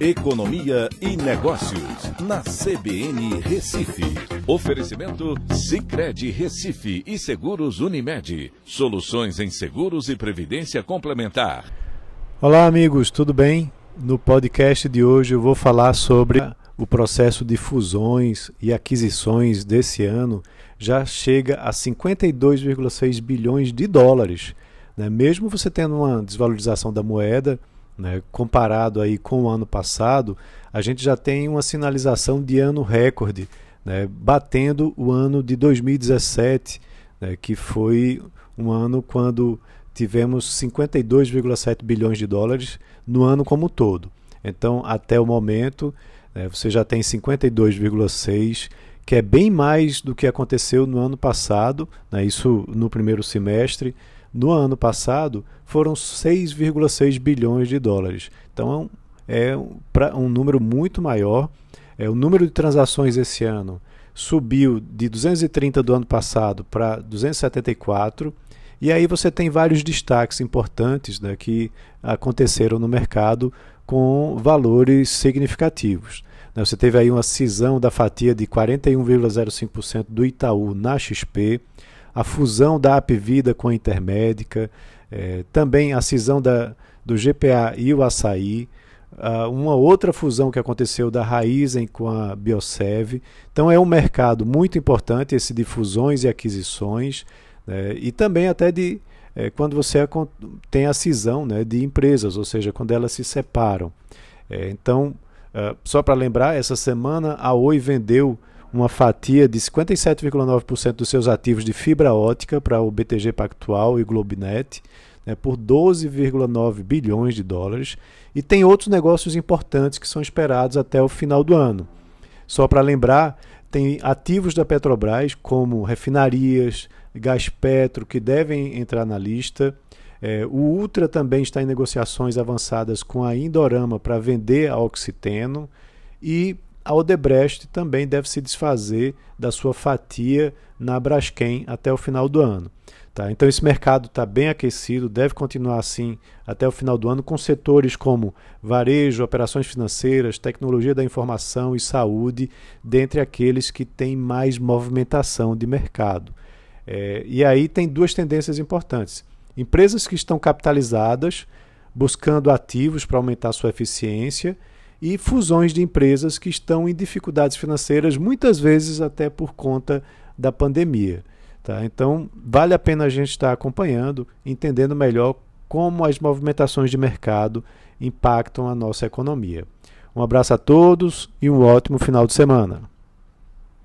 Economia e Negócios, na CBN Recife. Oferecimento Cicred Recife e Seguros Unimed. Soluções em seguros e previdência complementar. Olá, amigos, tudo bem? No podcast de hoje eu vou falar sobre o processo de fusões e aquisições desse ano. Já chega a 52,6 bilhões de dólares. Né? Mesmo você tendo uma desvalorização da moeda, né? Comparado aí com o ano passado, a gente já tem uma sinalização de ano recorde, né? batendo o ano de 2017, né? que foi um ano quando tivemos 52,7 bilhões de dólares no ano como todo. Então, até o momento, né, você já tem 52,6, que é bem mais do que aconteceu no ano passado, né, isso no primeiro semestre, no ano passado foram 6,6 bilhões de dólares. Então é um, um número muito maior. É, o número de transações esse ano subiu de 230 do ano passado para 274. E aí você tem vários destaques importantes né, que aconteceram no mercado com valores significativos. Né, você teve aí uma cisão da fatia de 41,05% do Itaú na XP, a fusão da Apvida com a Intermédica, é, também a cisão da, do GPA e o Açaí, uh, uma outra fusão que aconteceu da Raizen com a Biosev. Então é um mercado muito importante esse de fusões e aquisições, né, e também até de é, quando você tem a cisão né, de empresas, ou seja, quando elas se separam. É, então, uh, só para lembrar, essa semana a Oi vendeu uma fatia de 57,9% dos seus ativos de fibra ótica para o BTG Pactual e Globinet, né, por 12,9 bilhões de dólares, e tem outros negócios importantes que são esperados até o final do ano. Só para lembrar, tem ativos da Petrobras, como refinarias, gás petro, que devem entrar na lista. É, o Ultra também está em negociações avançadas com a Indorama para vender a Oxiteno. E a Odebrecht também deve se desfazer da sua fatia na Braskem até o final do ano. Tá? Então, esse mercado está bem aquecido, deve continuar assim até o final do ano, com setores como varejo, operações financeiras, tecnologia da informação e saúde, dentre aqueles que têm mais movimentação de mercado. É, e aí tem duas tendências importantes: empresas que estão capitalizadas, buscando ativos para aumentar sua eficiência e fusões de empresas que estão em dificuldades financeiras, muitas vezes até por conta da pandemia. Tá? Então, vale a pena a gente estar acompanhando, entendendo melhor como as movimentações de mercado impactam a nossa economia. Um abraço a todos e um ótimo final de semana.